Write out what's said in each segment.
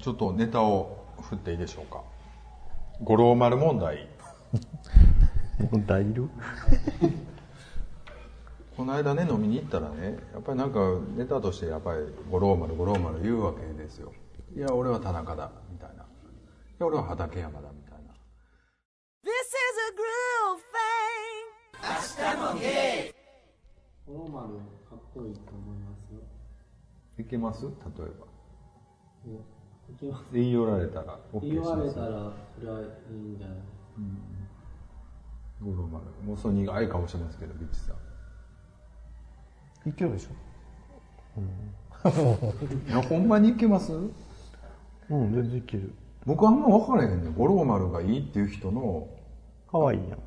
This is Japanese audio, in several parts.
ちょっとネタを振っていいでしょうか。五郎丸問題。問題いるこの間ね飲みに行ったらねやっぱりなんかネタとしてやっぱり五郎丸五郎丸言うわけですよ。いや俺は田中だみたいな。いや俺は畠山だみたいな。This is a groove thing. 五郎丸かっこいいと思いますよ。いけます？例えば。ねいきます。言い寄られたら OK 言われしますたら、それはいいんじゃない？五郎丸。もうその苦い顔してますけどビッチさん。いけるでしいやほんまにいけます？うん全然いける。僕あんま分からへんねん。五郎丸がいいっていう人の可愛いやん。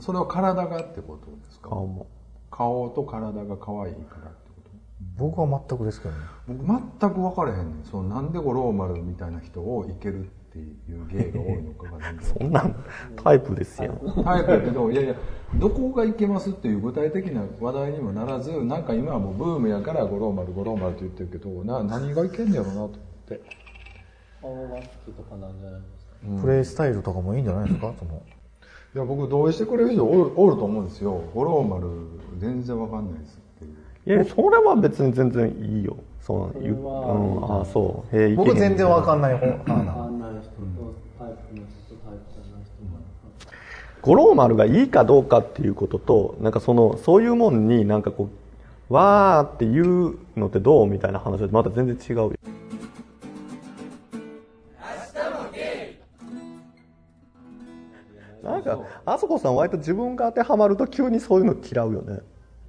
それは体がってことですか？顔も。顔と体が可愛いから僕は全くですけどね。僕全く分からへん。ねんそのなんで五郎丸みたいな人をいけるっていう芸が多いのかがそんなんタイプですやんタイプやけどいやいやどこがいけますっていう具体的な話題にもならずなんか今はもうブームやから五郎丸五郎丸って言ってるけどな何がいけんねやろうなと思って。顔が好きとかなん。じゃないですか。プレイスタイルとかもいいんじゃないですか？その。いや僕同意してくれる人おるおると思うんですよ。五郎丸全然分かんないですいやそれは別に全然いいよ。そう言うそれはうんあそう。へえ僕全然わかんない方わ派なかんない人とタイプの人とタイプじゃない人。も五郎丸がいいかどうかっていうこととなんかそのそういうもんになんかこうわーっていうのってどうみたいな話はまた全然違うよ。なんかあそこさん割と自分が当てはまると急にそういうの嫌うよね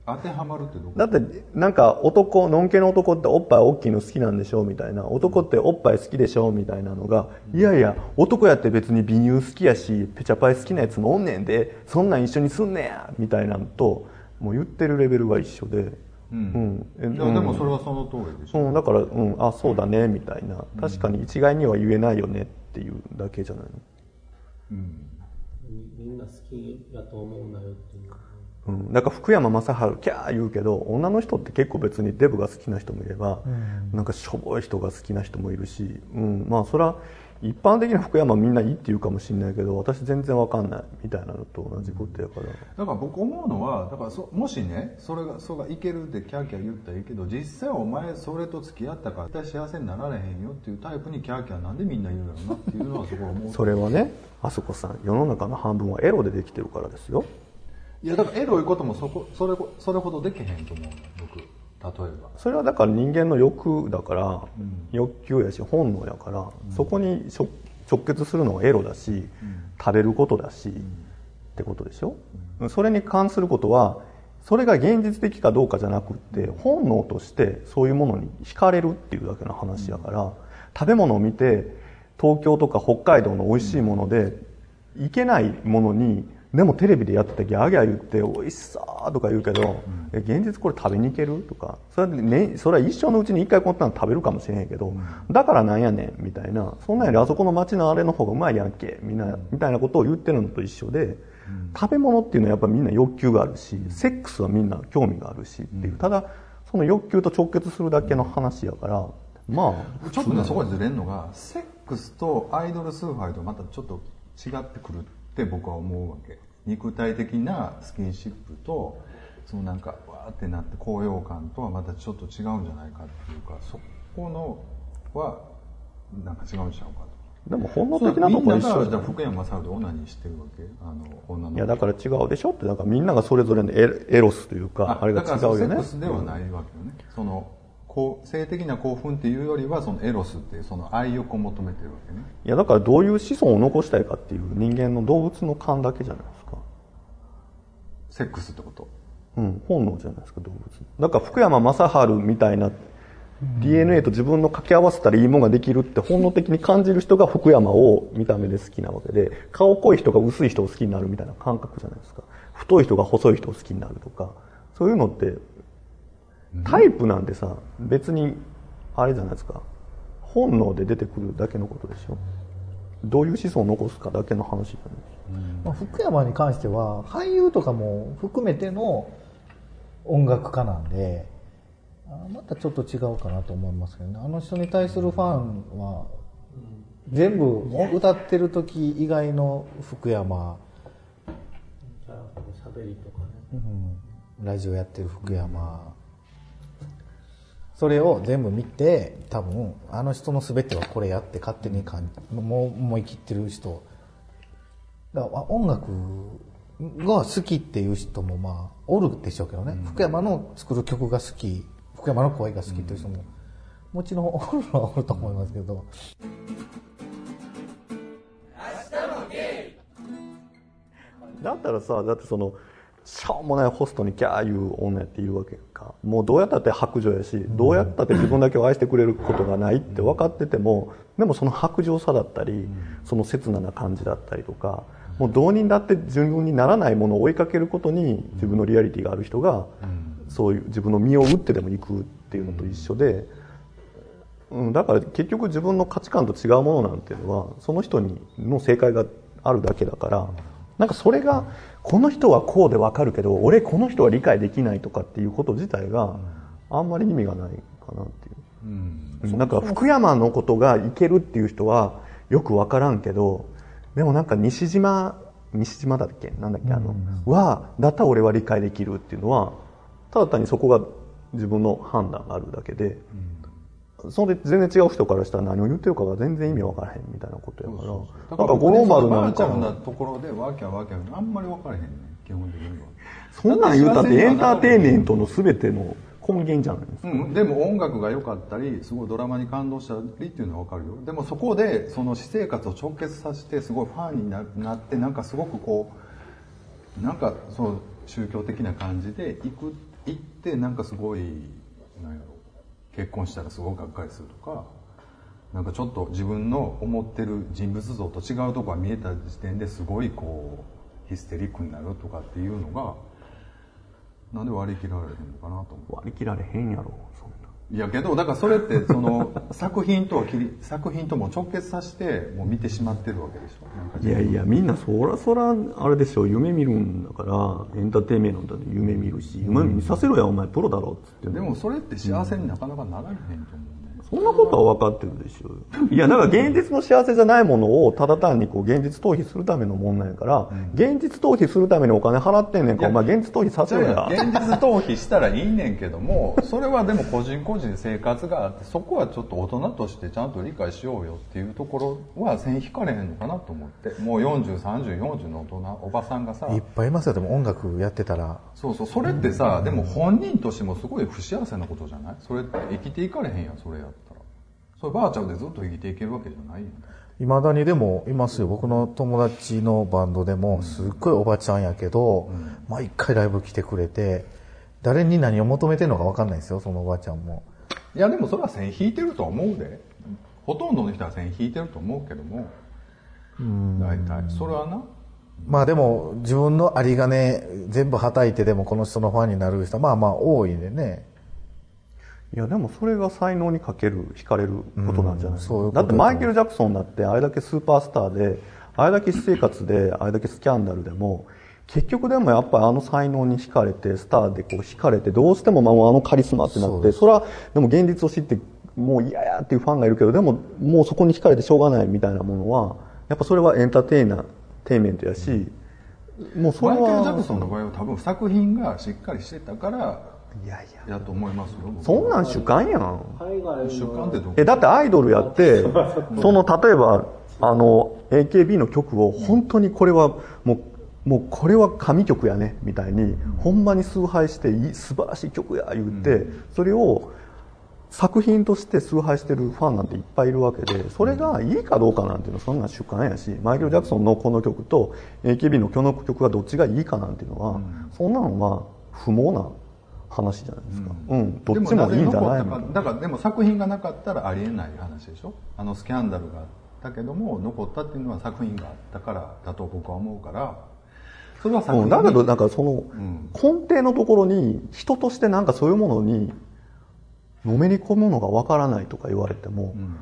当てはまるってどこ？だってなんか男のんけの男っておっぱい大きいの好きなんでしょみたいな。男っておっぱい好きでしょみたいなのがいやいや男やって別に美乳好きやしペチャパイ好きなやつもおんねんでそんなん一緒にすんねやみたいなのともう言ってるレベルが一緒で。うん。うん。いやでもそれはその通りでしょ、うん、だから、うん、あそうだねみたいな。確かに一概には言えないよねっていうだけじゃないの。うん。みみんな好きやと思うなよっていう。うん、なんか福山雅治キャー言うけど女の人って結構別にデブが好きな人もいれば、なんかしょぼい人が好きな人もいるし、うん、まあそれは一般的な福山みんないいって言うかもしれないけど私全然わかんないみたいなのと同じことやから、だから僕思うのはだからそもしねそれがそれがいけるってキャーキャー言ったらいいけど実際お前それと付き合ったから絶対幸せになられへんよっていうタイプにキャーキャーなんでみんな言うんだろうなっていうのはそこは思う。それはねあそこさん世の中の半分はエロでできてるからですよいやだからエロいこともそこそれそれほどできへんと思うの僕。例えば。それはだから人間の欲だから、欲求やし本能やから、そこに直結するのはエロだし、食べることだし、ってことでしょ、それに関することはそれが現実的かどうかじゃなくって本能としてそういうものに惹かれるっていうだけの話やから、食べ物を見て東京とか北海道の美味しいものでいけないものにでもテレビでやっててギャーギャー言って美味しさとか言うけど、え現実これ食べに行けるとかそれ,、ね、それは一生のうちに一回こんなの食べるかもしれへんけど、だからなんやねんみたいなそんなんよりあそこの街のあれの方がうまいやんけみんなみたいなことを言ってるのと一緒で、食べ物っていうのはやっぱみんな欲求があるしセックスはみんな興味があるしっていうただその欲求と直結するだけの話やからまあちょっとねそこでずれるのがセックスとアイドル崇拝とまたちょっと違ってくるって僕は思うわけ肉体的なスキンシップとそのなんかわーってなって高揚感とはまたちょっと違うんじゃないかっていうかそこのはなんか違うんちゃうかと。でも本能的なとこ一緒じゃん。福山雅治でオナニーしてるわけあの女のいやだから違うでしょってだからみんながそれぞれのエロスというかあれが違だからうよねセックスではないわけよね、そのこう性的な興奮っていうよりはそのエロスっていうその愛欲を求めてるわけね。いやだからどういう子孫を残したいかっていう人間の動物の勘だけじゃないですか。セックスってこと？うん本能じゃないですか動物。だから福山雅治みたいな DNA と自分の掛け合わせたらいいものができるって本能的に感じる人が福山を見た目で好きなわけで顔濃い人が薄い人を好きになるみたいな感覚じゃないですか。太い人が細い人を好きになるとかそういうのってタイプなんてさ別にあれじゃないですか。本能で出てくるだけのことでしょ。どういう子孫を残すかだけの話じゃないですか。まあ、福山に関しては俳優とかも含めての音楽家なんであまたちょっと違うかなと思いますけどね。あの人に対するファンは全部歌ってる時以外の福山、喋りとかね。うん。ラジオやってる福山、それを全部見て多分あの人の全てはこれやって勝手に感じもう思い切ってる人。だからあ音楽が好きっていう人もまあおるでしょうけどね、福山の作る曲が好き。福山の声が好きっていう人も、もちろんおるのはおると思いますけど、だったらさだってそのしょうもないホストにキャー言う女っているわけか。もうどうやったって白状やしどうやったって自分だけを愛してくれることがないって分かっててもでもその白状さだったりその切なな感じだったりとかもうどうにだって自分にならないものを追いかけることに自分のリアリティがある人がそういう自分の身を打ってでも行くっていうのと一緒で、うん、だから結局自分の価値観と違うものなんていうのはその人にの正解があるだけだからなんかそれがこの人はこうでわかるけど俺この人は理解できないとかっていうこと自体があんまり意味がないかなっていう。うん。なんか福山のことがいけるっていう人はよくわからんけどでもなんか西島西島だっけ？なんだっけ？あの、はだったら俺は理解できるっていうのはただ単にそこが自分の判断があるだけで、それで全然違う人からしたら何を言ってるかが全然意味わからへんみたいなことやから。なんか五郎丸なんか。バーチャルなところでワーキャーワーキャーあんまり分からへんねん。基本的に。はそんなん言うたってエンターテインメントの全ての根源じゃないですか。うん、でも音楽が良かったりすごいドラマに感動したりっていうのは分かるよ。でもそこでその私生活を直結させてすごいファンにななってなんかすごくこうなんかそう宗教的な感じで行く行ってなんかすごいなんやろ結婚したらすごいがっかりするとかなんかちょっと自分の思ってる人物像と違うとこが見えた時点ですごいこうヒステリックになるとかっていうのがなんで割り切られへんのかなと思う割り切られへんやろ。いやけどだからそれってその 作品とは切り作品とも直結させてもう見てしまってるわけでしょ。いやいやみんなそらそらあれでしょ夢見るんだからエンターテインメントで夢見るし夢見させろやお前プロだろっつって。でもそれって幸せになかなかなられへんと思そんなことは分かってるでしょいやだから現実の幸せじゃないものをただ単にこう現実逃避するためのもんなんやから、現実逃避するためにお金払ってんねんからお前現実逃避させろや。現実逃避したらいいねんけどもそれはでも個人個人生活があってそこはちょっと大人としてちゃんと理解しようよっていうところは線引かれへんのかなと思って。もう403040の大人おばさんがさいっぱいいますよ。でも音楽やってたら。そうそうそれってさでも本人としてもすごい不幸せなことじゃない？それって生きていかれへんやんそれやっそれバーチャルでずっと生きていけるわけじゃないいまだにでもいますよ。僕の友達のバンドでもすっごいおばちゃんやけど、毎回ライブ来てくれて誰に何を求めてるのか分かんないですよそのおばちゃんも。いやでもそれは線引いてると思うで。ほとんどの人は線引いてると思うけども。大体。それはな。まあでも自分の有り金全部はたいてでもこの人のファンになる人はまあまあ多いでねいやでもそれが才能にかける惹かれることなんじゃない、うんだってマイケル・ジャクソンだってあれだけスーパースターであれだけ私生活であれだけスキャンダルでも結局でもやっぱりあの才能に惹かれてスターでこう惹かれてどうしてもまああのカリスマってなってそれはでも現実を知ってもう嫌やっていうファンがいるけどでももうそこに惹かれてしょうがないみたいなものはやっぱそれはエンターテイナーテインメントやし、もうそれはマイケル・ジャクソンの場合は多分作品がしっかりしてたからいやいや。やと思いますよ僕そんなん主観やん。海外の。主観ってどえだってアイドルやってその例えばあの AKB の曲を本当にこれはもうもうこれは神曲やねみたいにほんまに崇拝していい素晴らしい曲や言ってそれを作品として崇拝してるファンなんていっぱいいるわけでそれがいいかどうかなんていうのはそんな主観やしマイケル・ジャクソンのこの曲と AKB のこの曲がどっちがいいかなんていうのはそんなのは不毛な話じゃないですか。うん。どっちもいいんじゃないの？だからでも作品がなかったらありえない話でしょ？あのスキャンダルがあったけども残ったっていうのは作品があったからだと僕は思うからそれは作品うん、だけどなんかそのん。根底のところに人としてなんかそういうものにのめり込むのがわからないとか言われても、うん、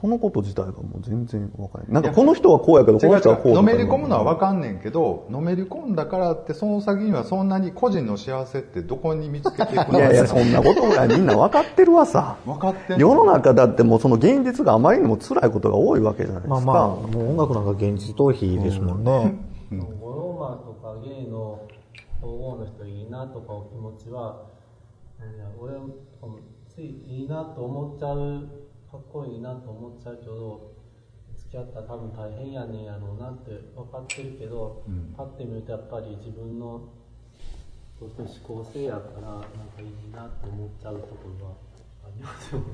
そのこと自体がもう全然わからない。なんかこの人はこうやけど、この人はこうのめり込むのは分かんねんけどのめり込んだからってその先にはそんなに個人の幸せってどこに見つけていくのいやいや、そんなことぐらいみんな分かってるわさ。分かって世の中だってもうその現実があまりにも辛いことが多いわけじゃないですか。まあまあ、もう音楽なんか現実逃避ですもんね。ゴローマンとかゲイの皇后の人いいなとかお気持ちは、いや俺もついいいなと思っちゃう、かっこいいなと思っちゃうけど、付き合ったら多分大変やねんやろうなって分かってるけど、パッて見るとやっぱり自分のどうしても思考性やから、なんかいいなって思っちゃうところはありますよね。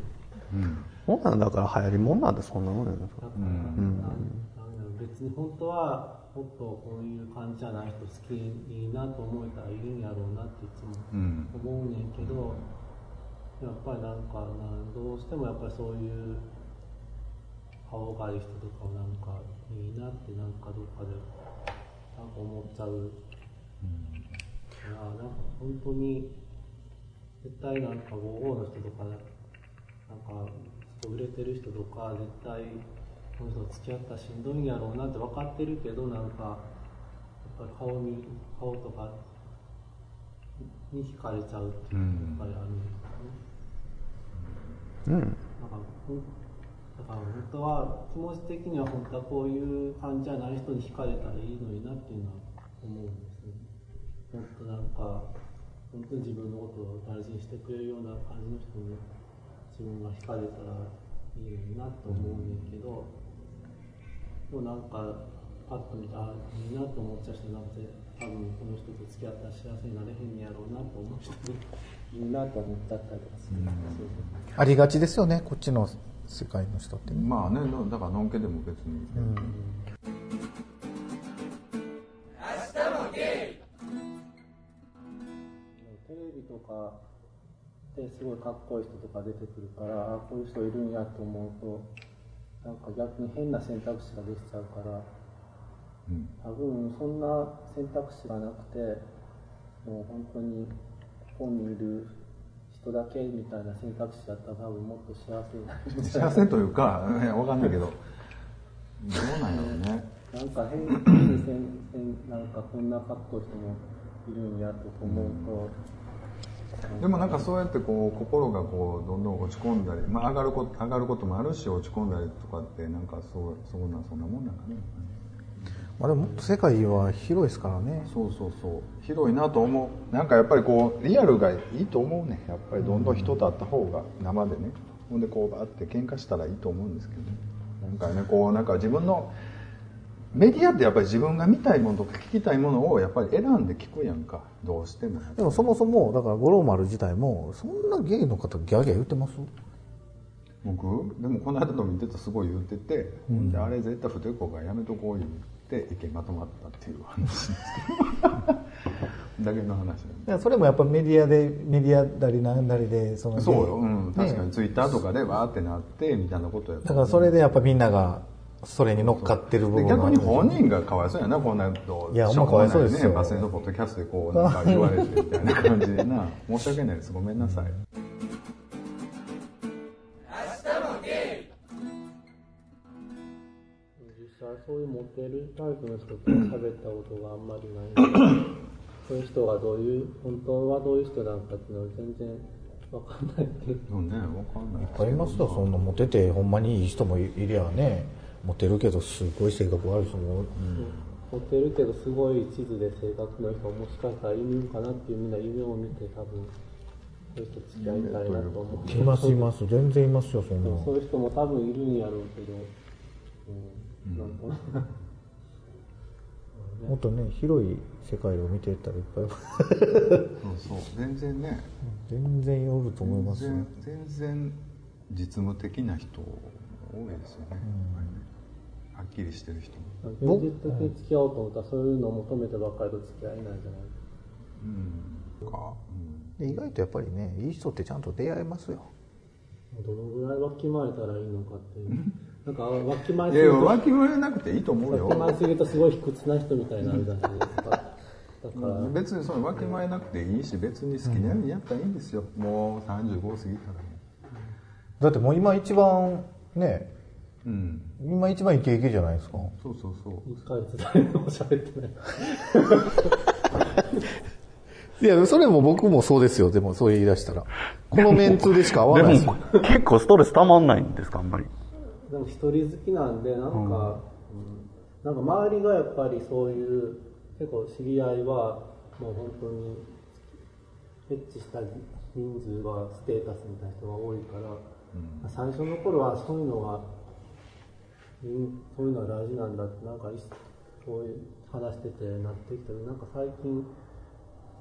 そん。なんだから流行りもんなんてそんなもんやね。だから、なんなんだろう別に本当はもっとこういう感じじゃない人好きいいなと思えたらいるんやろうなっていつもうん。思うねんけど、やっぱりなんかなどうしてもやっぱりそういう顔がいい人とかをなんかいいなってなんかどっかでなんか思っちゃう。いやなんか本当に絶対なんか55の人とかなんか売れてる人とか絶対この人と付き合ったらしんどいんやろうなって分かってるけどなんかやっぱり顔に顔とかに惹かれちゃうっていうのがやっぱりあるん。うん。なんかだから本当は気持ち的には本当はこういう感じじゃない人に惹かれたらいいのになっていうのは思うんですよね。本当なんか本当に自分のことを大事にしてくれるような感じの人に自分が惹かれたらいいのになと思うねんけど、でもなんかパッと見たらいいなと思っちゃう人なんて多分この人と付き合ったら幸せになれへんやろうなと思う人にいいなと思っちゃったりとかする。そうそう。ありがちですよね、こっちの世界の人ってね。まあねのだからのんけでも別に、テレビとかですごいかっこいい人とか出てくるからあこういう人いるんやと思うとなんか逆に変な選択肢ができちゃうからうん。多分そんな選択肢がなくてもう本当にここにいる人だけみたいな選択肢だったら多分もっと幸せになれる幸せというかいやわかんないけど。どうなんやろうね。なんか変にせんせんなんかこんなかっこいい人もいるんやと思うと、でもなんかそうやってこう心がこうどんどん落ち込んだり、まあ、上がること上がることもあるし落ち込んだりとかってなんかそうそうなそんなもんなんかねまあでももっと世界は広いですからね。そうそうそう。広いなと思う。なんかやっぱりこうリアルがいいと思うね。やっぱりどんどん人と会った方が生でね。ほんでこうバーって喧嘩したらいいと思うんですけどね。なんかねこうなんか自分のメディアってやっぱり自分が見たいものとか聞きたいものをやっぱり選んで聞くやんか。どうしても。でもそもそも、だから五郎丸自体も、そんなゲイの方ギャーギャー言ってます？僕？でもこの間の見てたすごい言ってて、ほん。であれ絶対不適合がやめとこう言って意見まとまったっていう話ですけど。だけの話なんでいやそれもやっぱメディアで、メディアなりなんなりで、そのそうよ、うん、ね確かにツイッターとかでわーってなってみたいなことやだからそれでやっぱみんなが、それに乗っかってる部で分逆に本人がかわいそうやなこんなこといやほんまかわいそうですよ。ね。バスネのポッドキャストでこうなんか言われてみたいな感じでな。申し訳ないです。ごめんなさいそういうモテるタイプの人と喋ったことがあんまりない。ん でそういう人がどういう本当はどういう人なのかっていうのは全然わかんないっていう。うんねわかんない。いっぱいいますよ、そんなモテて、ほんまにいい人もいいりゃね、モテるけど、すごい性格悪い人も、モテるけどすごい地図で性格の人もしかしたらいるんかなっていうみんな夢を見て多分そういう人付き合いたいなと思って。います、います、全然いますよ、そんなそういう人も多分いるんやろうけど、うん、もっとね、広い世界を見ていったらいっぱい、そうそう。全然ね。全然おると思い全ますよ。然全然実務的な人多いですよね、やっぱりねはっきりしてる人も。現実的に付き合おうと思ったらそういうのを求めてばっかりと付き合えないんじゃないうん。か、うん。で意外とやっぱりね、いい人ってちゃんと出会えますよ。どのぐらいわきまえたらいいのかっていう なんかわきまえいやいやすぎるとわきまえなくていいと思うよ。わきまえすぎるとすごい卑屈な人みたいになるじゃないですかだから、別にそのわきまえなくていいし別に好きなようにやったらいいんですよ、もう35過ぎたら。ねだってもう今一番ねうん。今一番イケイケじゃないですか。そうそうそう。1ヶ月誰とも喋ってない。いやそれも僕もそうですよ。でもそう言い出したら。このメンツでしか合わないです。結構ストレスたまんないんですかあんまりでも一人好きなんでなんか、うん。なんか周りがやっぱりそういう結構知り合いはもう本当にエッチした人数がステータスみたいな人が多いから、最初の頃はそういうのがうんそういうのは大事なんだってなんかいそういう話しててなってきたけどなんか最近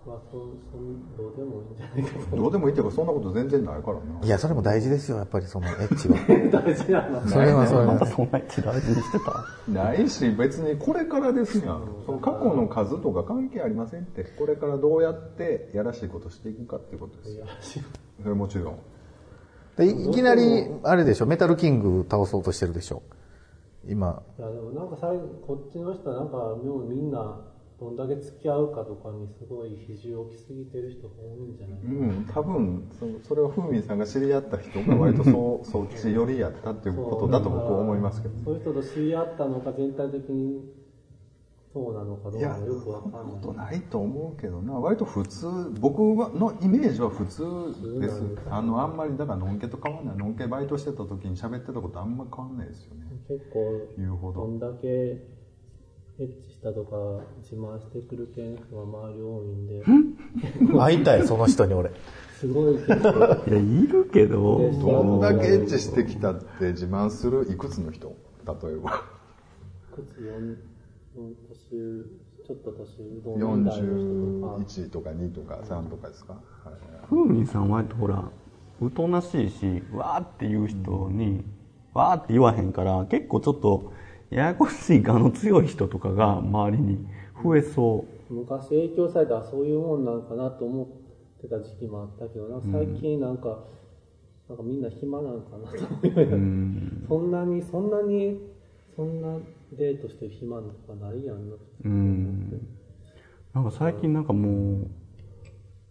はそそんどうでもいいんじゃないかと。どうでもいいっていうかそんなこと全然ないからな。いやそれも大事ですよやっぱりそのエッチは。大事なの。それはそれあんたはそんな一大事にしてたないし別にこれからですやんその過去の数とか関係ありませんって。これからどうやってやらしいことしていくかっていうことですよ。それもちろんでいいきなりあれでしょメタルキング倒そうとしてるでしょ。今。いやでもなんか最後こっちの人はなんかもうみんなどんだけ付き合うかとかにすごい比重を置きすぎてる人が多いんじゃないかな、うん多分そそれは風味さんが知り合った人が割とそう そっち寄りやったっていうことだと僕は思いますけどそういう人と知り合ったのか全体的にそうなのかどうかよくわかんない。ことないと思うけどな割と普通。僕はのイメージは普通です。あのあんまりだからのんけと変わんない。のんけバイトしてた時に喋ってたことあんま変わんないですよね。結構言うほど。どんだけエッチしたとか自慢してくる系の人が周り多いんで。会いたいその人に俺。すごい。結構いやいるけど。どんだけエッチしてきたって自慢するいくつの人？例えば。靴4年ちょっと年上同年代の人とか。41とか2とか3とかですか、はい。ふうみんさんはほらおとなしいしわーって言う人に、わーって言わへんから結構ちょっとややこしい我の強い人とかが周りに増えそ昔影響されたらそういうもんなんかなと思ってた時期もあったけどな。最近なんか、なんかみんな暇なんかなと思うようになってそんなにそんなにそんなデートしてる暇とかないやんな。ううん。なんか最近なんかもう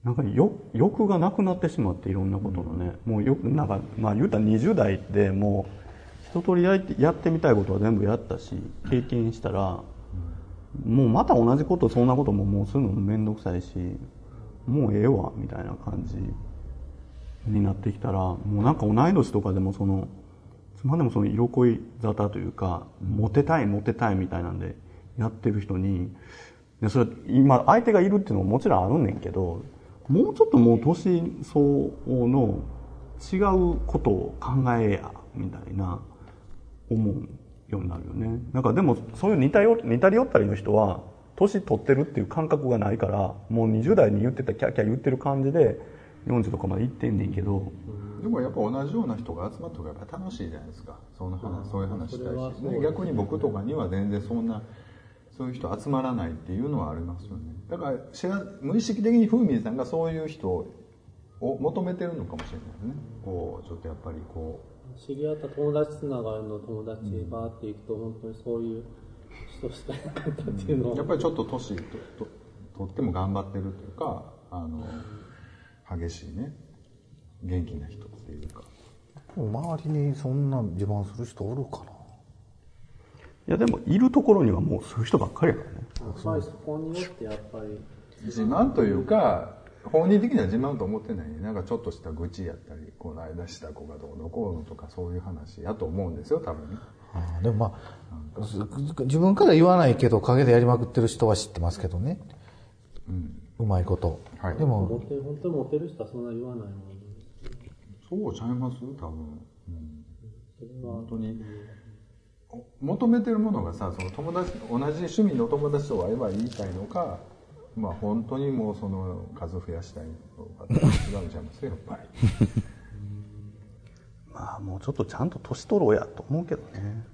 なんかよ欲がなくなってしまっていろんなことのね、もうよくなんかまあ言うたら20代でもう一通りやってみたいことは全部やったし経験したら、もうまた同じことそんなことももうするのも面倒くさいしもうええわみたいな感じになってきたらもうなんか同い年とかでもそのつまでもその色恋沙汰というかモテたいモテたいみたいなんでやってる人にでそれ今相手がいるっていうのももちろんあるんねんけどもうちょっともう年相応の違うことを考えやみたいな。思うようになるよね。なんかでもそういう似たよ似たり寄ったりの人は年取ってるっていう感覚がないからもう20代に言ってたキャーキャー言ってる感じで40とかまで行ってんねんけど、でもやっぱ同じような人が集まった方がやっぱ楽しいじゃないですか。その話そういう話したいし、ね、逆に僕とかには全然そんなそういう人集まらないっていうのはありますよね。だから知ら無意識的にふうみんさんがそういう人を求めてるのかもしれないね。こうちょっとやっぱりこ知り合った友達つながりの友達バーっていくと本当にそういう人しかいなかったっていうのを、うやっぱりちょっと年とととっても頑張ってるというかあの激しいね元気な人っていうか。周りにそんな自慢する人おるかな。いやでもいるところにはもうそういう人ばっかりやからね。やっぱりそこによってやっぱり。自慢というか本人的には自慢と思ってない。なんかちょっとした愚痴やったりこの間した子がどうのこうのとかそういう話やと思うんですよ多分。ねあーでもまあ自分から言わないけど陰でやりまくってる人は知ってますけどね、うまいこと、はい。でも本当にモテる人はそんな言わないもんそうちゃいます？多分、うん、それは本当に。お求めてるものがさその友達同じ趣味の友達と会えば言いたいのかまあ本当にもうその数増やしたいのかって違うんちゃいますやっぱり。まあもうちょっとちゃんと年取ろうやと思うけどね。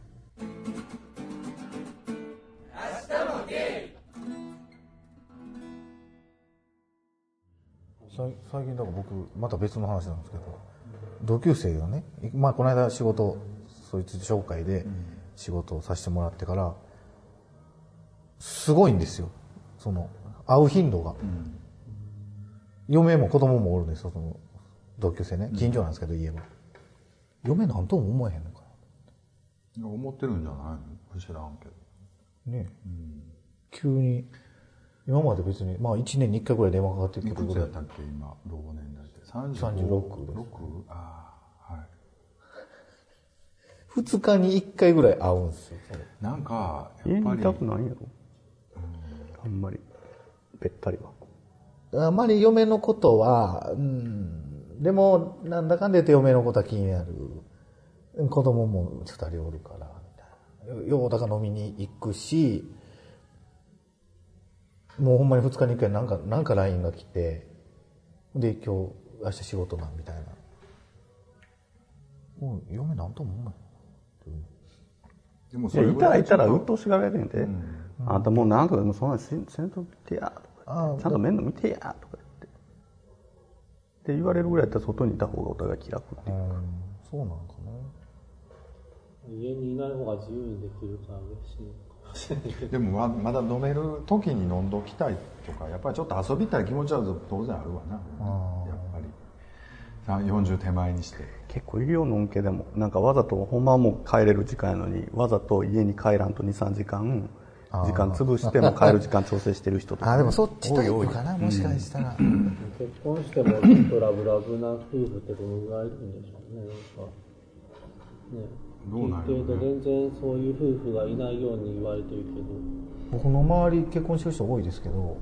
さ最近だから僕また別の話なんですけど同級生がね、まあ、この間仕事そいつ紹介で仕事をさせてもらってからすごいんですよ。その会う頻度が、嫁も子供もおるんですよその同級生ね。近所なんですけど、家は。嫁なんとも思えへんのか思ってるんじゃないの？知らんけど。ね、急に今まで別にまあ1年に1回ぐらい電話かかってくいるぐらい。くつやったっけ今？同年代って。36です。6ああはい。2日に1回ぐらい会うんですよなんか家にいやっぱり。たくないんやろ。あんまりべったりは。あまり嫁のことは、うん、でもなんだかんだ言って嫁のことは気になる。子供も2人おるからみたいな。ようだから飲みに行くしもうほんまに2日に1回なんかなんか LINE が来てで今日明日仕事なんみたいな。もう嫁なんとも思わないでもそれいたらいたらちょっ鬱陶しがられるんやで、あんたもうなんとかでもそんなんしせんとってやとちゃんと面倒見てやとか言って。って言われるぐらいやったら外にいた方がお互い気楽っていううん。そうなんかな。家にいない方が自由にできるから嬉しいでもままだ飲める時に飲んどきたいとかやっぱりちょっと遊びたい気持ちは当然あるわな。やっぱり。さ40手前にして。結構いるよのんけでも。なんかわざとほんまはもう帰れる時間やのにわざと家に帰らんと23時間時間潰しても帰る時間調整してる人とか。あでもそっちタイ多い多い。プかなもしかしたら、結婚してもちょっとラブラブな夫婦ってどのぐらいいるんでしょうねなんか。ね。どうなんやろうね聞いてると全然そういう夫婦がいないように言われてるけど。僕の周り結婚してる人多いですけど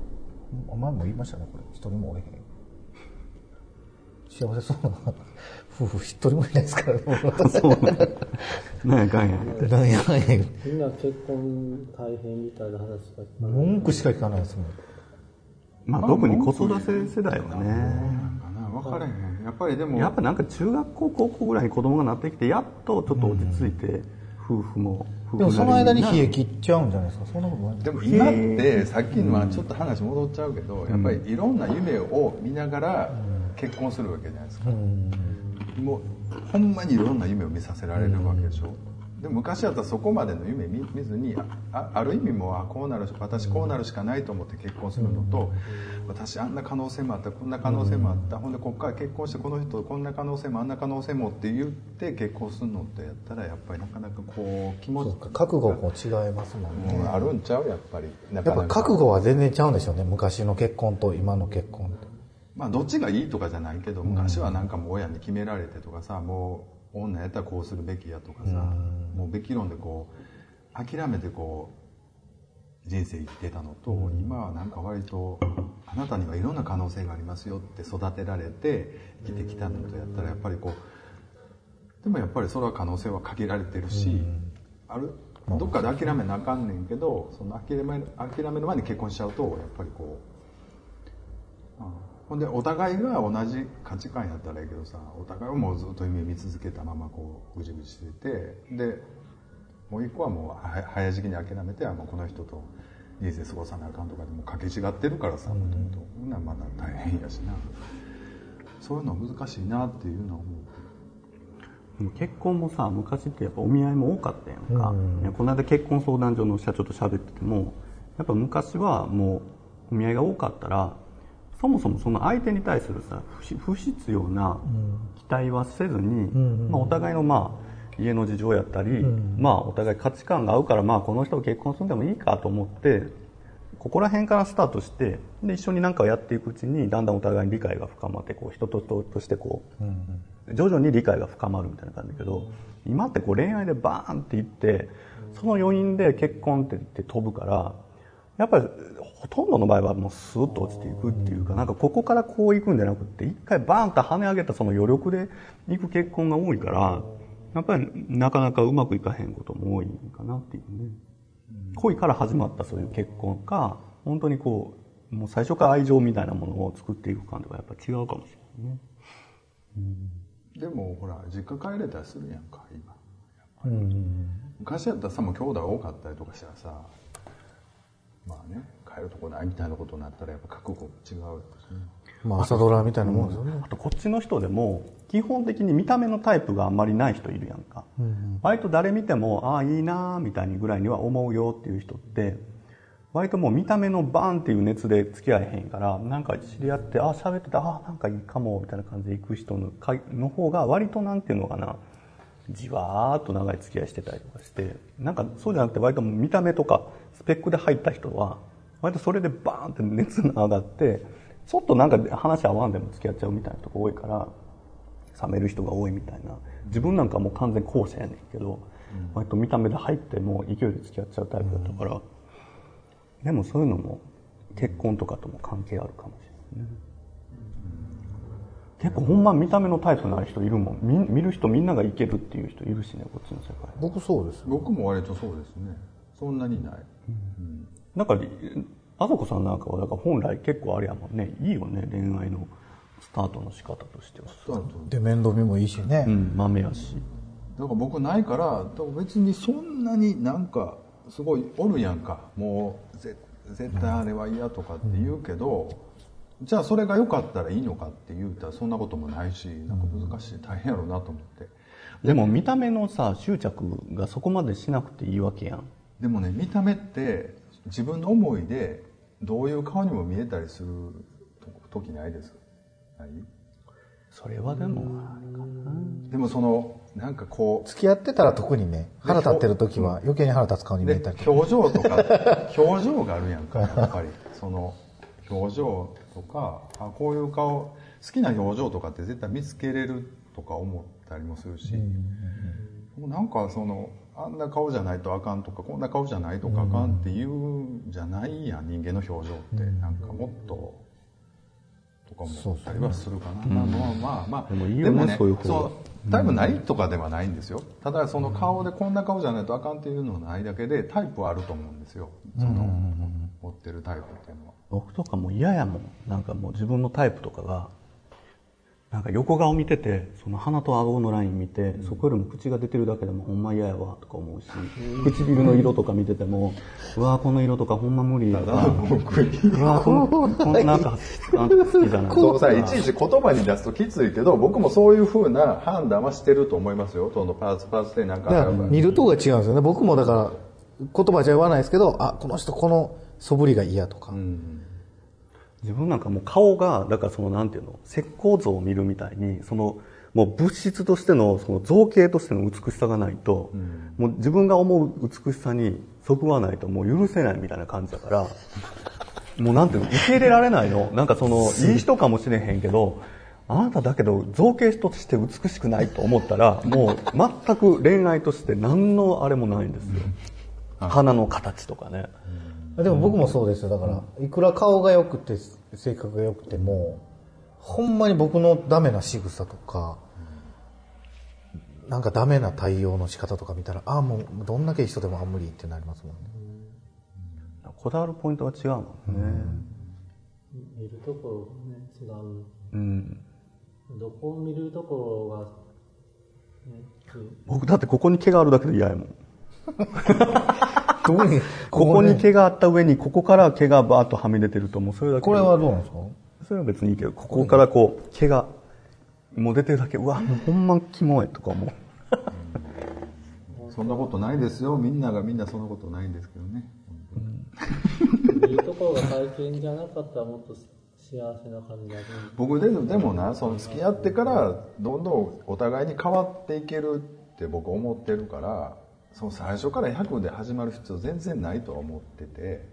前も言いましたねこれ。一人もおれへん幸せそうな夫婦一人もいないですからね。なんやかんやなんやなんやみんな結婚大変みたいな話しか聞かない文句しか聞かないですもん。まあ特に子育て世代はね。なんかな。分かれへんやっぱりでもやっぱなんか中学校高校ぐらいに子供がなってきてやっとちょっと落ち着いて夫婦も夫婦でもその間に冷え切っちゃうんじゃないですか。そんなことない。でも今ってさっきのはちょっと話戻っちゃうけど、やっぱりいろんな夢を見ながら結婚するわけじゃないですか、もうほんまにいろんな夢を見させられるわけでしょ、でも昔だったらそこまでの夢見見ずにああある意味もうあこうなる私こうなるしかないと思って結婚するのと、私あんな可能性もあったこんな可能性もあった、ほんでこっから結婚してこの人とこんな可能性もあんな可能性もって言って結婚するのってやったらやっぱりなかなかこう気持ちそうか。覚悟も違いますもんね、うんあるんちゃうやっぱり。なやっぱ覚悟は全然ちゃうんでしょうね。昔の結婚と今の結婚とまあどっちがいいとかじゃないけど昔はなんかもう親に決められてとかさもう女やったらこうするべきやとかさもうべき論でこう諦めてこう人生生きてたのと今はなんか割とあなたにはいろんな可能性がありますよって育てられて生きてきたのとやったらやっぱりこうでもやっぱりそれは可能性は限られてるしある？どっかで諦めなあかんねんけどその諦め諦める前に結婚しちゃうとやっぱりこうほんでお互いが同じ価値観やったらいいけどさお互いはもうずっと夢見続けたままこうぐじぐじしててでもう一個はもうは早時期に諦めてあもうこの人と人生過ごさなあかんとかでも掛け違ってるからさもともとほんならまだ大変やしな。そういうのは難しいなっていうのは思う。でも結婚もさ昔ってやっぱお見合いも多かったやんか、いやこの間結婚相談所の社長と喋っててもやっぱ昔はもうお見合いが多かったらそもそもその相手に対するさ不必要な期待はせずに、まあ、お互いのまあ家の事情やったり、まあお互い価値観が合うからまあこの人と結婚するんでもいいかと思ってここら辺からスタートしてで一緒に何かをやっていくうちにだんだんお互いに理解が深まってこう人と人としてこう、徐々に理解が深まるみたいな感じだけど今ってこう恋愛でバーンっていってその余韻で結婚って言って飛ぶからやっぱりほとんどの場合はもうスーッと落ちていくっていうかなんかここからこういくんじゃなくて一回バーンと跳ね上げたその余力でいく結婚が多いからやっぱりなかなかうまくいかへんことも多いかなっていうね。恋から始まったそういう結婚か本当にこうもう最初から愛情みたいなものを作っていく感とかやっぱ違うかもしれないね。でもほら実家帰れたりするやんか今。昔やったらさもう兄弟が多かったりとかしたらさまあね帰るとこないみたいなことになったらやっぱ覚悟違うよね。まあ朝ドラみたいなもんですよね、あとこっちの人でも基本的に見た目のタイプがあんまりない人いるやんか、割と誰見てもああいいなーみたいにぐらいには思うよっていう人って割ともう見た目のバーンっていう熱で付き合えへんからなんか知り合ってあ喋っててあなんかいいかもみたいな感じで行く人のかの方が割となんていうのかなじわーっと長い付き合いしてたりとかしてなんかそうじゃなくて割と見た目とかスペックで入った人は割とそれでバーンって熱が上がってちょっとなんか話合わんでも付き合っちゃうみたいなとこ多いから冷める人が多いみたいな。自分なんかもう完全後者やねんけど、割と見た目で入っても勢いで付き合っちゃうタイプだったから、でもそういうのも結婚とかとも関係あるかもしれないね、結構ほんま見た目のタイプない人いるもん。見見る人みんながいけるっていう人いるしねこっちの世界。僕そうです。よ僕も割とそうですね。そんなにない、なんかあそこさんなんかはだから本来結構あれやもんね。いいよね恋愛のスタートの仕方としては。で面倒見もいいしね、うん豆やし。だから僕ないから別にそんなになんかすごいおるやんか。もうぜ絶対あれは嫌とかって言うけど、じゃあそれが良かったらいいのかって言うたらそんなこともないしなんか難しい。大変やろうなと思って。でも見た目のさ執着がそこまでしなくていいわけやん。でもね見た目って自分の思いでどういう顔にも見えたりする時ないです。ない？それはでもでもそのなんかこう付き合ってたら特にね腹立ってる時は余計に腹立つ顔に見えでたりとか。表情とか表情があるやんかやっぱり。その表情とかあこういう顔好きな表情とかって絶対見つけれるとか思ったりもするし、もうなんかそのあんな顔じゃないとあかんとかこんな顔じゃないとかあかんっていうんじゃないやん人間の表情ってなんかもっととか思ったりはするかな、まあまあまあまあ。でもいいよねでそういう方。がそう多分ないとかではないんですよ。ただその顔でこんな顔じゃないとあかんっていうのはないだけでタイプはあると思うんですよ。その持ってるタイプっていうのは。僕とかもう嫌やもん。なんかもう自分のタイプとかがなんか横顔見ててその鼻と顎のライン見て、そこよりも口が出てるだけでもほんま嫌やわとか思うし、唇の色とか見ててもうわーこの色とかほんま無理とかうわーこのこのなんかあ好きじゃない。そうさいちいち言葉に出すときついけど僕もそういうふうな判断はしてると思いますよ。そのパーツパーツでなんかだかるとが違うんですよね。僕もだから言葉じゃ言わないですけどあこの人この素振りが嫌とか、自分なんかもう顔がだからそのなんていうの石膏像を見るみたいにそのもう物質としてのその造形としての美しさがないと、もう自分が思う美しさにそぐわないともう許せないみたいな感じだからもうなんていうの受け入れられないの。なんかそのいい人かもしれへんけどあなただけど造形として美しくないと思ったらもう全く恋愛として何のあれもないんですよ。鼻の形とかね。でも僕もそうですよ。だからいくら顔が良くて性格が良くてもほんまに僕のダメな仕草とかなんかダメな対応の仕方とか見たらああもうどんだけ人でもあ無理ってなりますもんね。こだわるポイントが違うもんね。見るところね違う。うん。どこを見るところが、ね、僕だってここに毛があるだけで嫌やもん。どこにここに毛があった上にここから毛がバーッとはみ出てるともうそれだけ。でこれはどうなんですか？それは別にいいけどここからこう毛がもう出てるだけうわもうほんまキモいとか思う。そんなことないですよ。みんながみんなそんなことないんですけどね。見るところが体験じゃなかったらもっと幸せな感じだね。僕ででもなその付き合ってからどんどんお互いに変わっていけるって僕思ってるからその最初から100で始まる必要全然ないとは思ってて、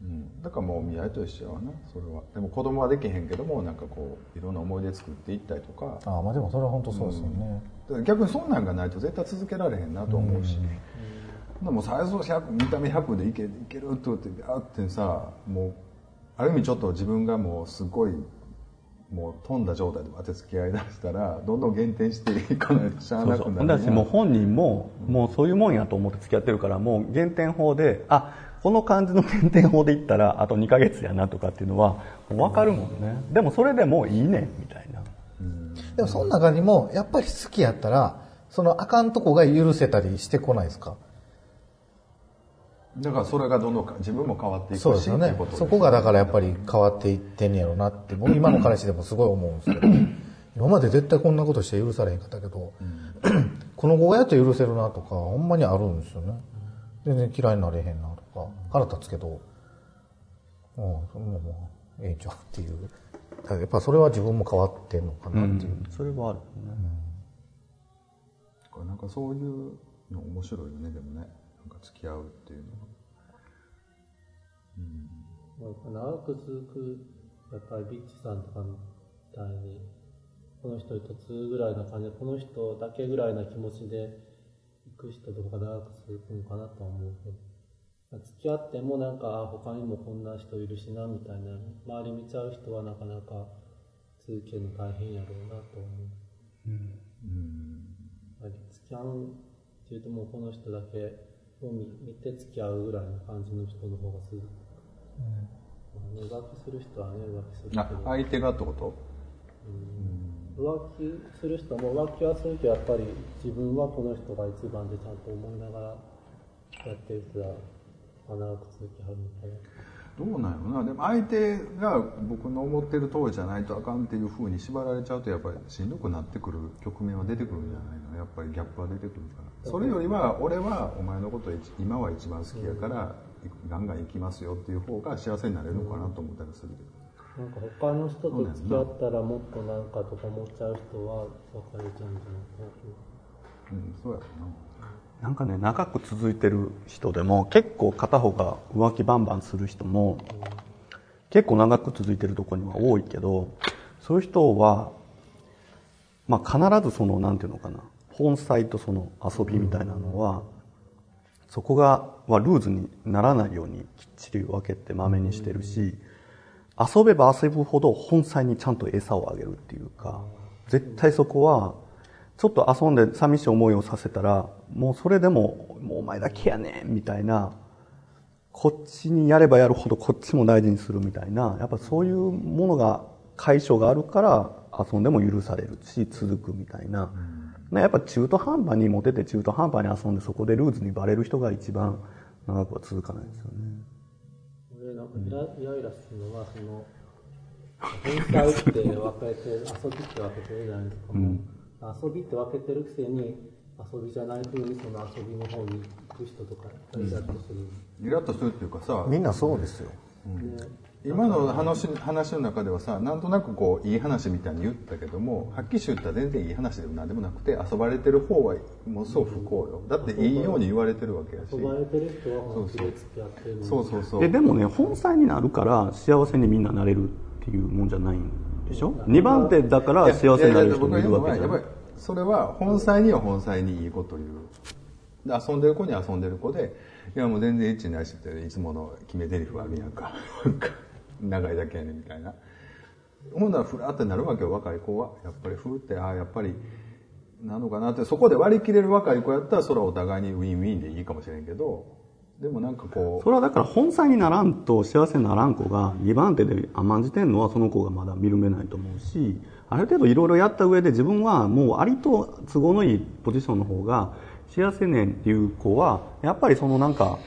うん、だからもう見合いと一緒やわなそれは。でも子供はできへんけどもなんかこういろんな思い出作っていったりとか。ああまあでもそれは本当そうですよね、だから逆にそんなんがないと絶対続けられへんなと思うし、でも最初100見た目100でいけいけるって言ってあってさもうある意味ちょっと自分がもうすごいもう飛んだ状態で当て付き合い出したらどんどん減点していかないとしゃあなくなるだしもう本人ももうそういうもんやと思って付き合ってるからもう減点法であこの感じの減点法でいったらあと2ヶ月やなとかっていうのはもう分かるもんね。でもそれでもういいねみたいな。でもその中にもやっぱり好きやったらそのあかんとこが許せたりしてこないですか？だからそれがどんどんか自分も変わっていくしそうですよね。っていうことですそこがだからやっぱり変わっていってんねやろなって僕今の彼氏でもすごい思うんですけど今まで絶対こんなことして許されへんかったけど、この子がやっと許せるなとかほんまにあるんですよね。全然嫌いになれへんなとか腹立つけどうんそれももうええんちゃうっていう。やっぱそれは自分も変わってんのかなっていう、それはあるね。かなんかそういうの面白いよねでもねなんか付き合うっていうのは。長く続く、やっぱりビッチさんとかみたいに、この人に嫁ぐぐらいな感じで、この人だけぐらいな気持ちで行く人とか長く続くのかなとは思うけど、付き合ってもなんか、あ他にもこんな人いるしな、みたいな、周り見ちゃう人はなかなか続けるの大変やろうなと思う。やっぱり付き合うっていうともうこの人だけを見見て付き合うぐらいの感じの人の方が続く。まあね、浮気する人はね、浮気する。あ相手がってこと？浮気する人も浮気はするけどやっぱり自分はこの人が一番でちゃんと思いながらやってる人はまあ長く続きはるのかなどうなんやろな。でも相手が僕の思ってる通りじゃないとあかんっていうふうに縛られちゃうとやっぱりしんどくなってくる局面は出てくるんじゃないの。やっぱりギャップは出てくるから。それよりは俺はお前のこと一今は一番好きやからガンガン行きますよっていう方が幸せになれるのかなと思ったりするけど。なんか他の人と付き合ったらもっとなんかとか思っちゃう人は別れちゃうんじゃないかなうんそうやろなんかね長く続いてる人でも結構片方が浮気バンバンする人も結構長く続いてるとこには多いけどそういう人は、まあ、必ずそのなんていうのかな本妻とその遊びみたいなのはそこがはルーズにならないようにきっちり分けてまめにしてるし遊べば遊ぶほど本妻にちゃんと餌をあげるっていうか絶対そこはちょっと遊んで寂しい思いをさせたらもうそれでももうお前だけやねんみたいなこっちにやればやるほどこっちも大事にするみたいなやっぱそういうものが解消があるから遊んでも許されるし続くみたいな、ねやっぱ中途半端にモテて中途半端に遊んでそこでルーズにバレる人が一番長くは続かないですよね。俺なんかイライライラするのはその本妻って分けて遊びって分けてるじゃないですか、もう遊びって分けてるくせに遊びじゃない風にその遊びの方に行く人とかイラッとする、イラッとするっていうかさみんなそうですよ。ね今の話話の中ではさなんとなくこういい話みたいに言ったけどもはっきり言ったら全然いい話でも何でもなくて遊ばれてる方はものすごく不幸よ。だっていいように言われてるわけやし。遊ばれてる人は本気で付き合ってるそうそうそう。えでもね本妻になるから幸せにみんななれるっていうもんじゃないんでしょ？2番手だから幸せになれる人もいるわけじゃないやっぱりそれは本妻には本妻にいいこと言う。で遊んでる子には遊んでる子でいやもう全然エッチないしっていつもの決め台詞あるやんか。なんか長いだけやねんみたいな。ほんならふらってなるわけよ若い子はやっぱりふーってああやっぱりなのかなってそこで割り切れる若い子やったらそれはお互いにウィンウィンでいいかもしれんけどでもなんかこうそれはだから本妻にならんと幸せにならん子が2番手で甘んじてんのはその子がまだ見る目ないと思うしある程度いろいろやった上で自分はもう割と都合のいいポジションの方が幸せねんっていう子はやっぱりそのなんか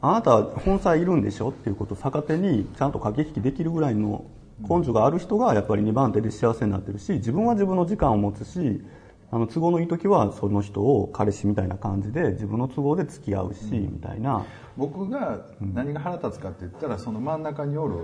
あなた本妻いるんでしょっていうことを逆手にちゃんと駆け引きできるぐらいの根性がある人がやっぱり2番手で幸せになってるし自分は自分の時間を持つしあの都合のいい時はその人を彼氏みたいな感じで自分の都合で付き合うし、みたいな。う僕が何が腹立つかって言ったらその真ん中におる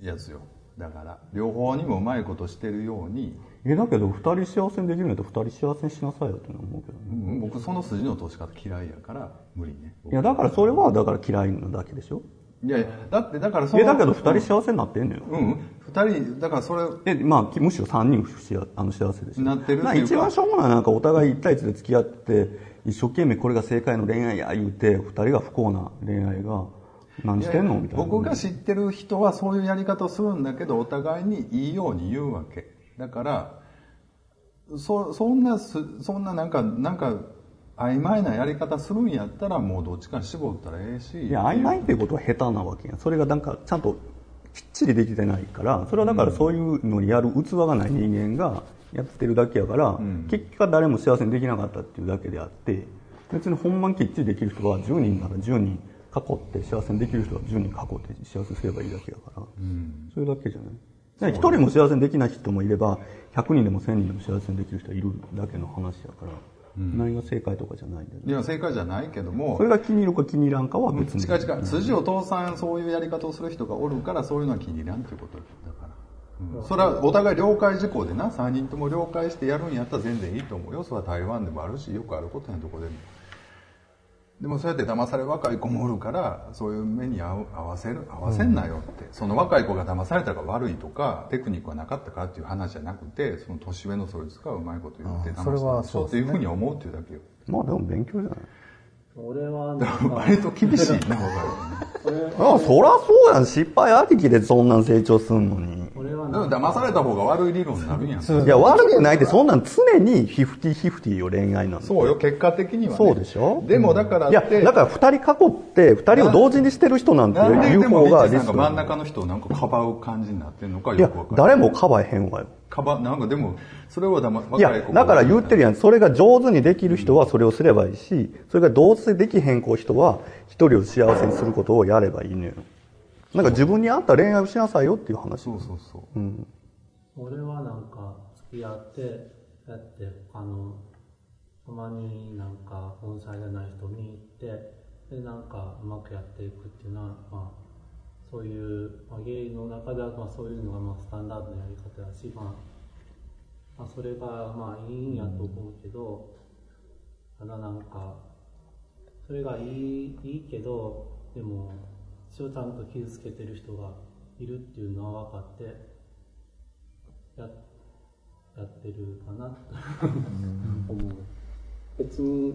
やつよ。だから両方にもうまいことしてるように。えだけど2人幸せにできるんやったら2人幸せにしなさいよって思うけどね。うん僕その筋の通し方嫌いやから無理ね。いやだからそれはだから嫌いなだけでしょいやいやだってだからそいやだけど2人幸せになってんのよ、うん。二人だからそれえまあむしろ3人あの幸せでしょなってるって一番しょうもないなんかお互い1対1で付き合って一生懸命これが正解の恋愛や言うて2人が不幸な恋愛が何してんの？みたいな僕が知ってる人はそういうやり方をするんだけどお互いにいいように言うわけ。だからそそんなすそんななんかなんか曖昧なやり方するんやったらもうどっちかに絞ったらええし。いや曖昧っていうことは下手なわけやそれがなんかちゃんときっちりできてないから。それはだからそういうのにやる器がない人間がやってるだけやから、ん。結局は誰も幸せにできなかったっていうだけであって別にほんまにきっちりできる人は10人なら10人囲って幸せにできる人は10人囲って幸せにすればいいだけやから、それだけじゃない。一人も幸せにできない人もいれば100人でも1000人でも幸せにできる人はいるだけの話やから、何が正解とかじゃないんだよね。いや正解じゃないけどもそれが気に入るか気に入らんかは別に。近々筋を通さんそういうやり方をする人がおるからそういうのは気に入らんっていうことだから、うそれはお互い了解事項でな3人とも了解してやるんやったら全然いいと思うよ。それは台湾でもあるしよくあることやんどこでもでもそうやって騙される若い子もおるからそういう目に合う合わせる合わせんなよって、その若い子が騙されたから悪いとかテクニックがなかったからっていう話じゃなくてその年上のそいつがうまいこと言って騙あそれはしたでしょっていうふうに思うっていうだけよ。まあでも勉強じゃない。俺はなんか 割と厳しいなああ、そらそうやん。失敗ありきでそんなん成長すんのに。俺はでもなんか騙された方が悪い理論になるんやんいや、悪くないって、そんなん常に50-50よ、恋愛なんて。そうよ結果的にはねそうでしょ？でもだからっいや、てだから二人囲って、二人を同時にしてる人なんてなんでいうでも方がリスクリッチさんが真ん中の人をなんかかばう感じになってんのかいやよくわか、る誰もかばえへんわよ。かばなんかでもそれをだまいや若い子、だから言ってるやん。それが上手にできる人はそれをすればいいし、それがどうせできへん子人は、一人を幸せにすることをやればいいのよ。なんか自分に合った恋愛をしなさいよっていう話。そうそうそううん。俺はなんか付き合ってやってあのたまになんか本妻じゃない人に行ってでなんかうまくやっていくっていうのはまあそういう、まあ、ゲイの中ではまあそういうのがまあスタンダードなやり方だし、まあ、まあそれがまあいいんやと思うけど、ただなんかそれがいいいいけどでも一応ちゃんと傷つけてる人がいるっていうのは分かってややってるかな。と思う 別に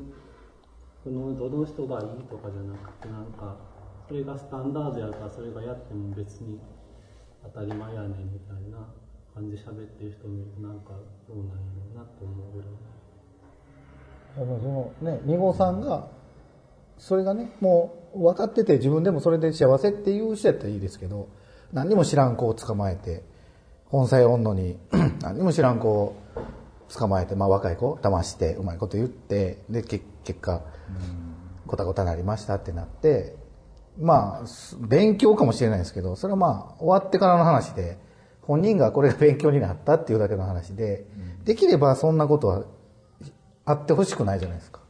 そのどの人がいいとかじゃなくてなんかそれがスタンダードやからそれがやっても別に当たり前やねんみたいな感じで喋ってる人見るとなんかどうなんやろうなと思うぐらい。あのそのね二号さんがそれがねもう分かってて自分でもそれで幸せっていう人やったらいいですけど何にも知らん子を捕まえて本妻温度に何にも知らん子を捕まえて、まあ、若い子を騙してうまいこと言ってでけ結果ごたごたなりましたってなってまあす勉強かもしれないですけどそれはまあ終わってからの話で本人がこれが勉強になったっていうだけの話で、できればそんなことはあってほしくないじゃないですか。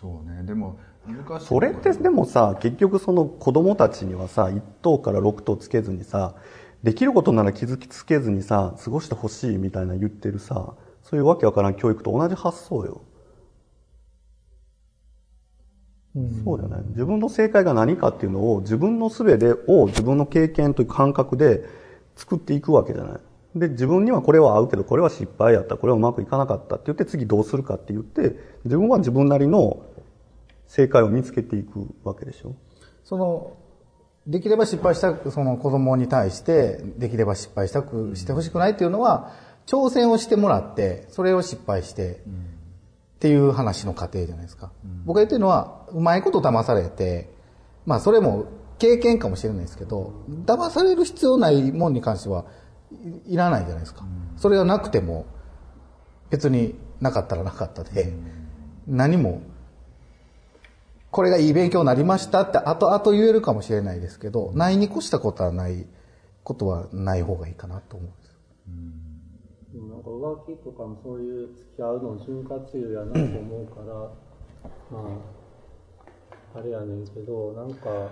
そうねでも難しいそれってでもさ、結局その子供たちにはさ、1頭から6頭つけずにさ、できることなら気づきつけずにさ、過ごしてほしいみたいな言ってるさ、そういうわけわからん教育と同じ発想よ。そうじゃない自分の正解が何かっていうのを自分の術でを自分の経験という感覚で作っていくわけじゃない。で、自分にはこれは合うけどこれは失敗やった、これはうまくいかなかった。って言って次どうするかって言って、自分は自分なりの正解を見つけていくわけでしょ。そのできれば失敗したその子供に対してできれば失敗したくしてほしくないっていうのは挑戦をしてもらってそれを失敗してっていう話の過程じゃないですか、僕が言ってるのはうまいこと騙されてまあそれも経験かもしれないですけど騙される必要ないもんに関してはいらないじゃないですか、それがなくても別になかったらなかったで、何もこれがいい勉強になりましたって後々言えるかもしれないですけど、ないに越したことはないことはない方がいいかなと思うんです。でもなんか浮気とかもそういう付き合うの潤滑油やなと思うから、まあ、あれやねんけど、なんか、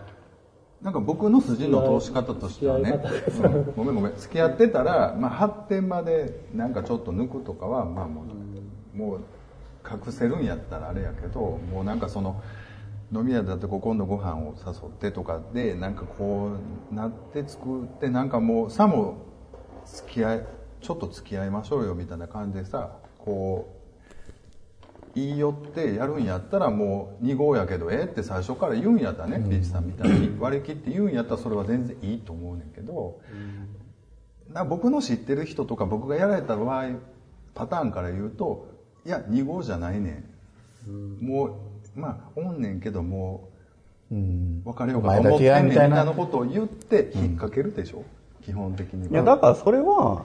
なんか僕の筋の通し方としてはね、う。んごめんごめん付き合ってたら、まあ、発展までなんかちょっと抜くとかはまあもう,、もう隠せるんやったらあれやけどもうなんかその飲み屋だってこう今度ご飯を誘ってとかでなんかこうなって作ってなんかもうさも付き合いちょっと付き合いましょうよみたいな感じでさこう言い寄ってやるんやったらもう2号やけどえって最初から言うんやったらねリーチさんみたいに。割り切って言うんやったらそれは全然いいと思うねんけど、な僕の知ってる人とか僕がやられた場合パターンから言うといや2号じゃないねん、もうまあおんねんけどもうん。う別れようかと思ってんねんみたいな。なことを言って引っ掛けるでしょ、基本的には。いや、だからそれは、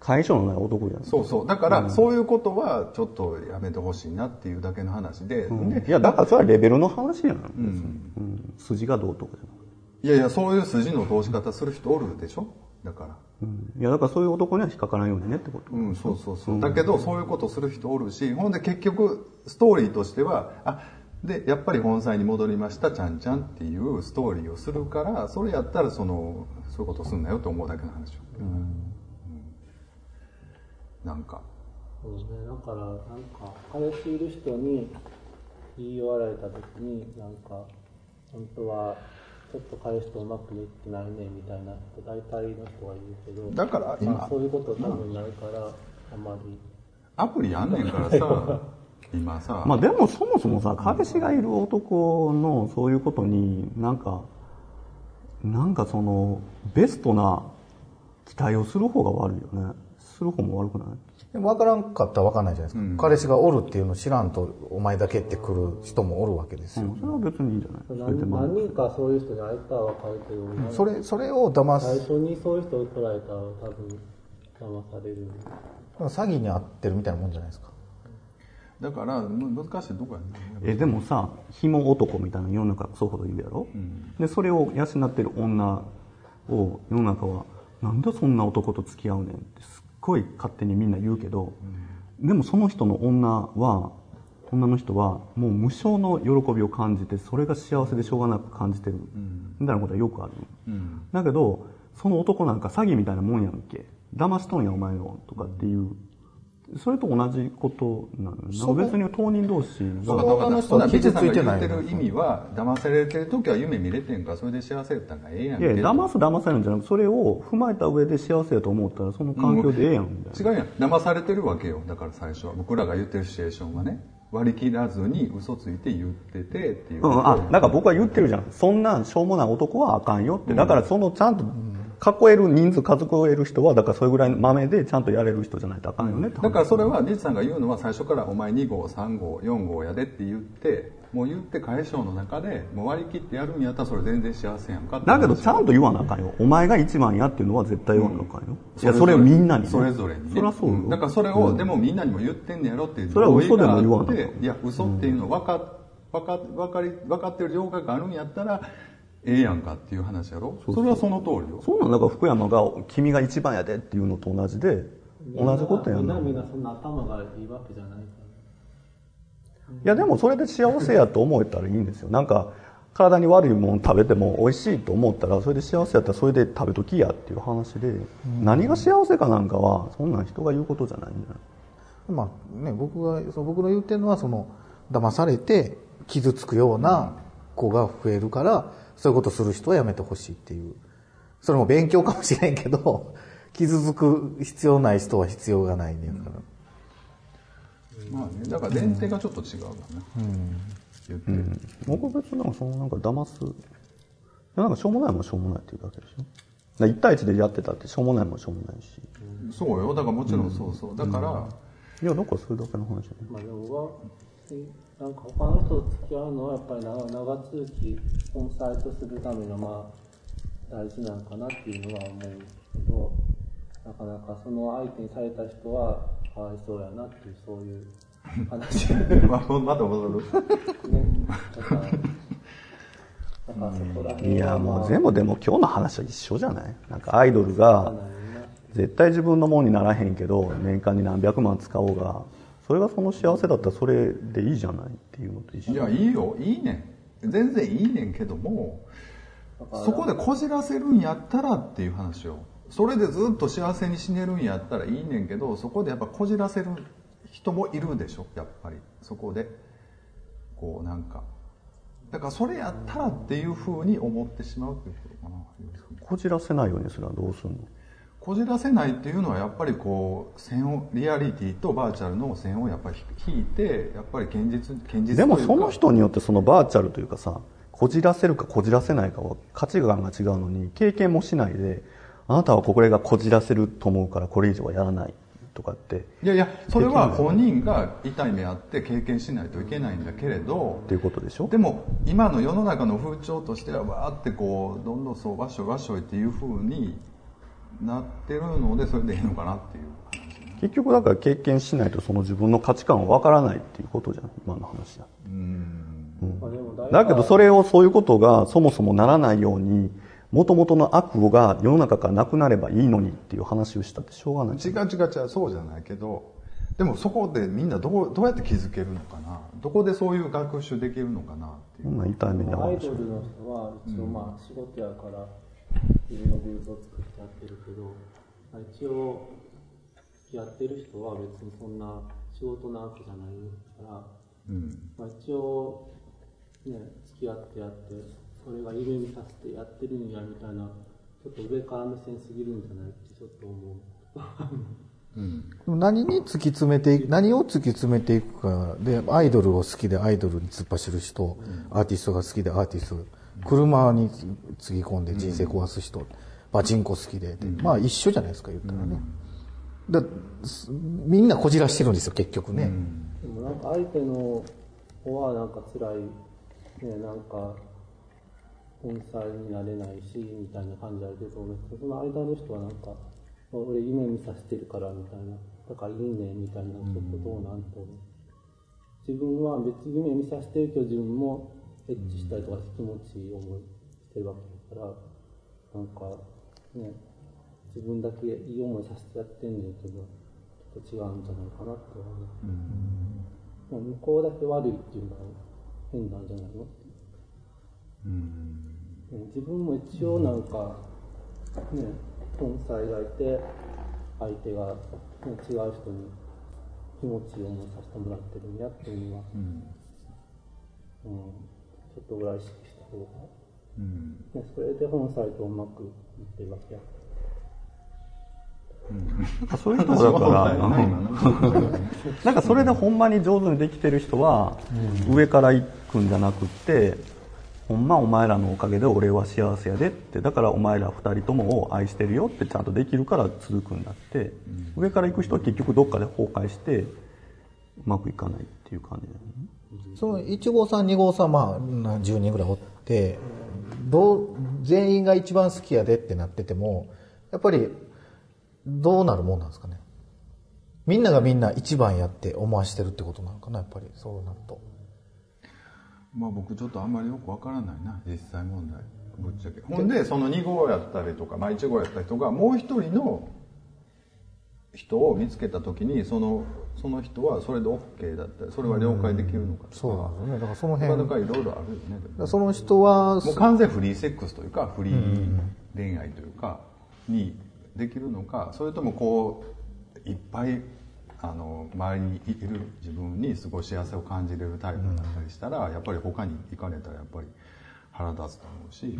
解消のない男じゃない。そうそう。だからそういうことはちょっとやめてほしいなっていうだけの話で,、でいや、だからそれはレベルの話やん。ん。うん。筋がどうとかじゃなくていやいやそういう筋の通し方する人おるでしょ？だから。うん。いや、だからそういう男には引っかからんようにねってこと。うん、そうそうそう。だけど、そういうことする人おるし、ほんで結局、ストーリーとしては、あ、でやっぱり本妻に戻りましたちゃんちゃんっていうストーリーをするからそれやったらそのそういうことすんなよと思うだけの話よ、うんなんか。そうね、だからなんか彼氏いる人に言い寄られた時になんか本当はちょっと彼氏とうまくいってないねみたいな人大体の人がいるけどだから今まあ、そういうこと多分ないからあまり。アプリやんねんからさ 今さ、まあでもそもそもさ彼氏がいる男のそういうことになんかなんかそのベストな期待をする方が悪いよねする方も悪くない？でも分からんかったら分かんないじゃないですか、彼氏がおるっていうのを知らんとお前だけって来る人もおるわけですよ、うん。それは別にいいんじゃない？何まあ何人かそういう人に会えたら分かるけど、それそれを騙す。最初にそういう人を捉えたら多分騙される。詐欺に遭ってるみたいなもんじゃないですか。だからむ難しいとこやね。えでもさ紐男みたいな世の中そうほど言うやろ、でそれを養ってる女を世の中はなんでそんな男と付き合うねんってすっごい勝手にみんな言うけど、でもその人の女は女の人はもう無償の喜びを感じてそれが幸せでしょうがなく感じてる、みたいなことはよくある、だけどその男なんか詐欺みたいなもんやんけ。騙しとんやお前をとかっていうそれと同じことなの別に当人同士がその女の人は傷ついてない言ってる意味は騙されてる時は夢見れてんからそれで幸せやったんがええやんいやけ騙す騙されるんじゃなくてそれを踏まえた上で幸せやと思ったらその環境でええやんみたいな、違うやん。騙されてるわけよ。だから最初は僕らが言ってるシチュエーションはね割り切らずに嘘ついて言っててっていううん、あだから僕は言ってるじゃん。そんなしょうもない男はあかんよって。だからそのちゃんと囲える人数数える人はだからそれぐらい豆でちゃんとやれる人じゃないとあかんよねって話だからそれはリチさんが言うのは最初から「お前2号3号4号やで」って言ってもう言って解消の中でもう割り切ってやるんやったらそれ全然幸せやんかだけどちゃんと言わなあかんよ。お前が一番やっていうのは絶対言わなあかんよ、いやそれをみんなに、ね、それぞれにね。そりゃそうよ、んだからそれを、でもみんなにも言ってんねやろっていうそれは嘘でも言わなあっていや嘘っていうの分か分か分かり分かってる情報があるんやったらええやんかっていう話やろ？それはその通りよ。そうなんだ。から福山が「君が一番やで」っていうのと同じで同じことやんみんなんなそんな頭がいいわけじゃないから。いやでもそれで幸せやと思えたらいいんですよ。なんか体に悪いもの食べても美味しいと思ったらそれで幸せやったらそれで食べときやっていう話で、何が幸せかなんかはそんなん人が言うことじゃないんじゃないまあね僕がそう僕の言ってるのはその騙されて傷つくような子が増えるからそういうことする人はやめてほしいっていう。それも勉強かもしれんけど 傷つく必要ない人は必要がないねんから、まあねだから前提がちょっと違うわね、言って。る、僕は別になんかそのなんか騙す。なんかしょうもないもんしょうもないっていうだけでしょ。だから1対1でやってたってしょうもないもんしょうもないし。そうよ。だからもちろんそうそう。だから、いやだからそれだけの話ね。まあでもなんか他の人と付き合うのはやっぱり長長続き本妻とするためのまあ大事なのかなっていうのは思うけどなかなかその相手にされた人はかわいそうやなっていうそういう話。ねまあまた戻るだからだからそこら辺いやはまあ。もう全部でも今日の話は一緒じゃない？なんかアイドルが絶対自分のもんにならへんけど年間に何百万使おうがそれがその幸せだったらそれでいいじゃないっていうのと一緒。いやいいよ。いいねん。全然いいねんけどもそこでこじらせるんやったらっていう話よ。それでずっと幸せに死ねるんやったらいいねんけどそこでやっぱこじらせる人もいるでしょやっぱり。そこでこうなんか。だからそれやったらっていうふうに思ってしまうっていうことかな。こじらせないようにするのはどうするの？こじらせないっていうのはやっぱりこう線をリアリティとバーチャルの線をやっぱり引いてやっぱり現実現実でもその人によってそのバーチャルというかさこじらせるかこじらせないかは価値観が違うのに経験もしないであなたはこれがこじらせると思うからこれ以上はやらないとかって。いやいやそれは本人が痛い目あって経験しないといけないんだけれど。っていうことでしょ？でも今の世の中の風潮としてはわーってこうどんどんそうわっしょいわっしょいっていう風になってるのでそれでいいのかなっていう。話ね結局だから経験しないとその自分の価値観は分からないっていうことじゃん今の話だだけどそれをそういうことがそもそもならないように元々の悪が世の中からなくなればいいのにっていう話をしたってしょうがない。違う違う違うそうじゃないけどでもそこでみんなどうどうやって気づけるのかな？どこでそういう学習できるのかなっていう。そんな痛い目に遭アイうでしょ。ドルの人は一応まあ仕事やから自分のブースを作ってやってるけど、まあ一応やってる人は別にそんな仕事なわけじゃないから、うん。まあ、一応ね付き合ってやってそれが夢見させてやってるんやみたいなちょっと上から目線すぎるんじゃないってちょっと思う。うん。でも何に突き詰めていく何を突き詰めていくかでアイドルを好きでアイドルに突っ走る人、アーティストが好きでアーティスト車につぎ込んで人生壊す人、パチンコ好きで。で、まあ一緒じゃないですか言ったらね、だすみんなこじらしてるんですよ結局ね、でもなんか相手の方はなんか辛い、ね、なんか本妻になれないし、みたいな感じあるけど、その間の人はなんか、俺夢見させてるからみたいな、だからいいねみたいな、ちょっとどうなんと。思う。自分は別に夢見させてるけど自分もエッチしたりとか気持ちいい思いしてるわけだから、なんかね、自分だけいい思いさせてやってんねんけど、ちょっと違うんじゃないかなって思う。もう向こうだけ悪いっていうのは変なんじゃないのうん自分も一応なんか、ね、本妻がいて、相手が、ね、違う人に気持ちいい思いさせてもらってるんやっていうのは、うんうん、ちょっとぐらい意識した方が、うん。ね、それで本妻とうまくいってるわけや。そういう人だから、なんかそれでほんまに上手にできてる人は、上から行くんじゃなくって、ほんまお前らのおかげで俺は幸せやでって、だからお前ら二人ともを愛してるよってちゃんとできるから続くんだって、上から行く人は結局どっかで崩壊して、うまくいかないっていう感じだよね。その1号さん2号さんまあ10人ぐらいおってどう全員が一番好きやでってなっててもやっぱりどうなるもんなんですかね。みんながみんな一番やって思わしてるってことなのかなやっぱりそうなると。まあ僕ちょっとあんまりよくわからないな実際問題。ぶっちゃけ。ほんでその2号やったりとか、まあ、1号やった人がもう一人の人を見つけた時にそのその人はそれで OK だった。りそれは了解できるのか。とか、そうなんですよね。だからそのな辺かなかいろいろあるよねでもだからその人はもう完全フリーセックスというかフリー恋愛というかにできるのかそれともこういっぱいあの周りにいる自分にすごい幸せを感じれるタイプだったりしたら、やっぱり他に行かれたらやっぱり腹立つと思うし、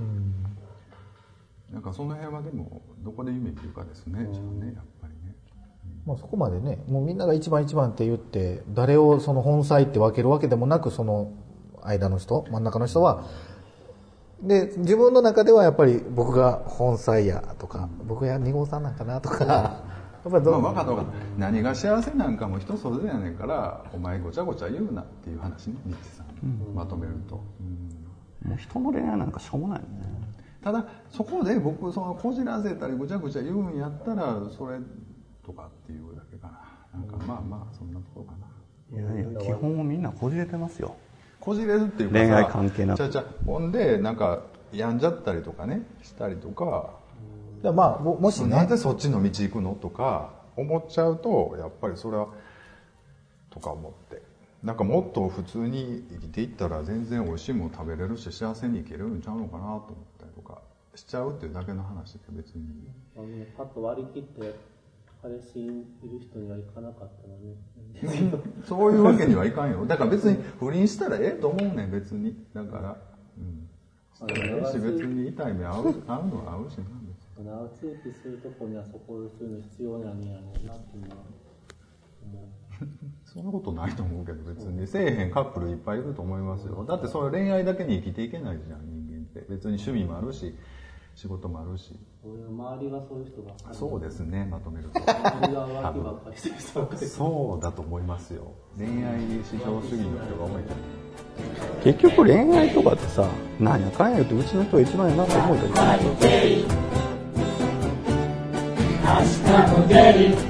なんかその辺はでもどこで夢見るかですね、じゃあねやっぱ。まあ、そこまでねもうみんなが一番一番って言って誰をその本妻って分けるわけでもなくその間の人真ん中の人は。で自分の中ではやっぱり僕が本妻やとか僕や2号さんなんかなとか。やっぱりどまあ、分かった分かった何が幸せなんかも人それぞれやねんからお前ごちゃごちゃ言うなっていう話ねリッチさん、まとめると、うん。もう人の恋愛なんかしょうもないよね。ただそこで僕そのこじらせたりぐちゃぐちゃ言うんやったらそれとかっていうだけかな。なんかまあまあそんなところかな。いやいや、基本はみんなこじれてますよ。こじれるっていうかさ恋愛関係なく。ちゃうちゃ。うほんでなんか病んじゃったりとかねしたりとか、でまあももしね。なんでそっちの道行くのとか思っちゃうとやっぱりそれはとか思って。なんかもっと普通に生きていったら全然美味しいもの食べれるし幸せに生きれるんちゃうのかなと思ったりとかしちゃうっていうだけの話で別に。パッと割り切って、彼氏いる人には行かなかったのね。そういうわけにはいかんよ。だから別に不倫したらええと思うねん別に。だから。うん。したらええし別に痛い目合う合うのは合うしな。別に長続きするとこにはそこそういうの必要なんやろうなっていうのは思う。そんなことないと思うけど別にせえへんカップルいっぱいいると思いますよ。だってそれ恋愛だけに生きていけないじゃん人間って。別に趣味もあるし仕事もあるし。周りがそういう人ばっかり。そうですねまとめると。周りが浮気ばっかりしてる人ばっかり。そうだと思いますよ。恋愛至上主義の人が多いと結局恋愛とかってさ、なんやかんや言ってうちの人が一番やなと思うじゃない。明日も出る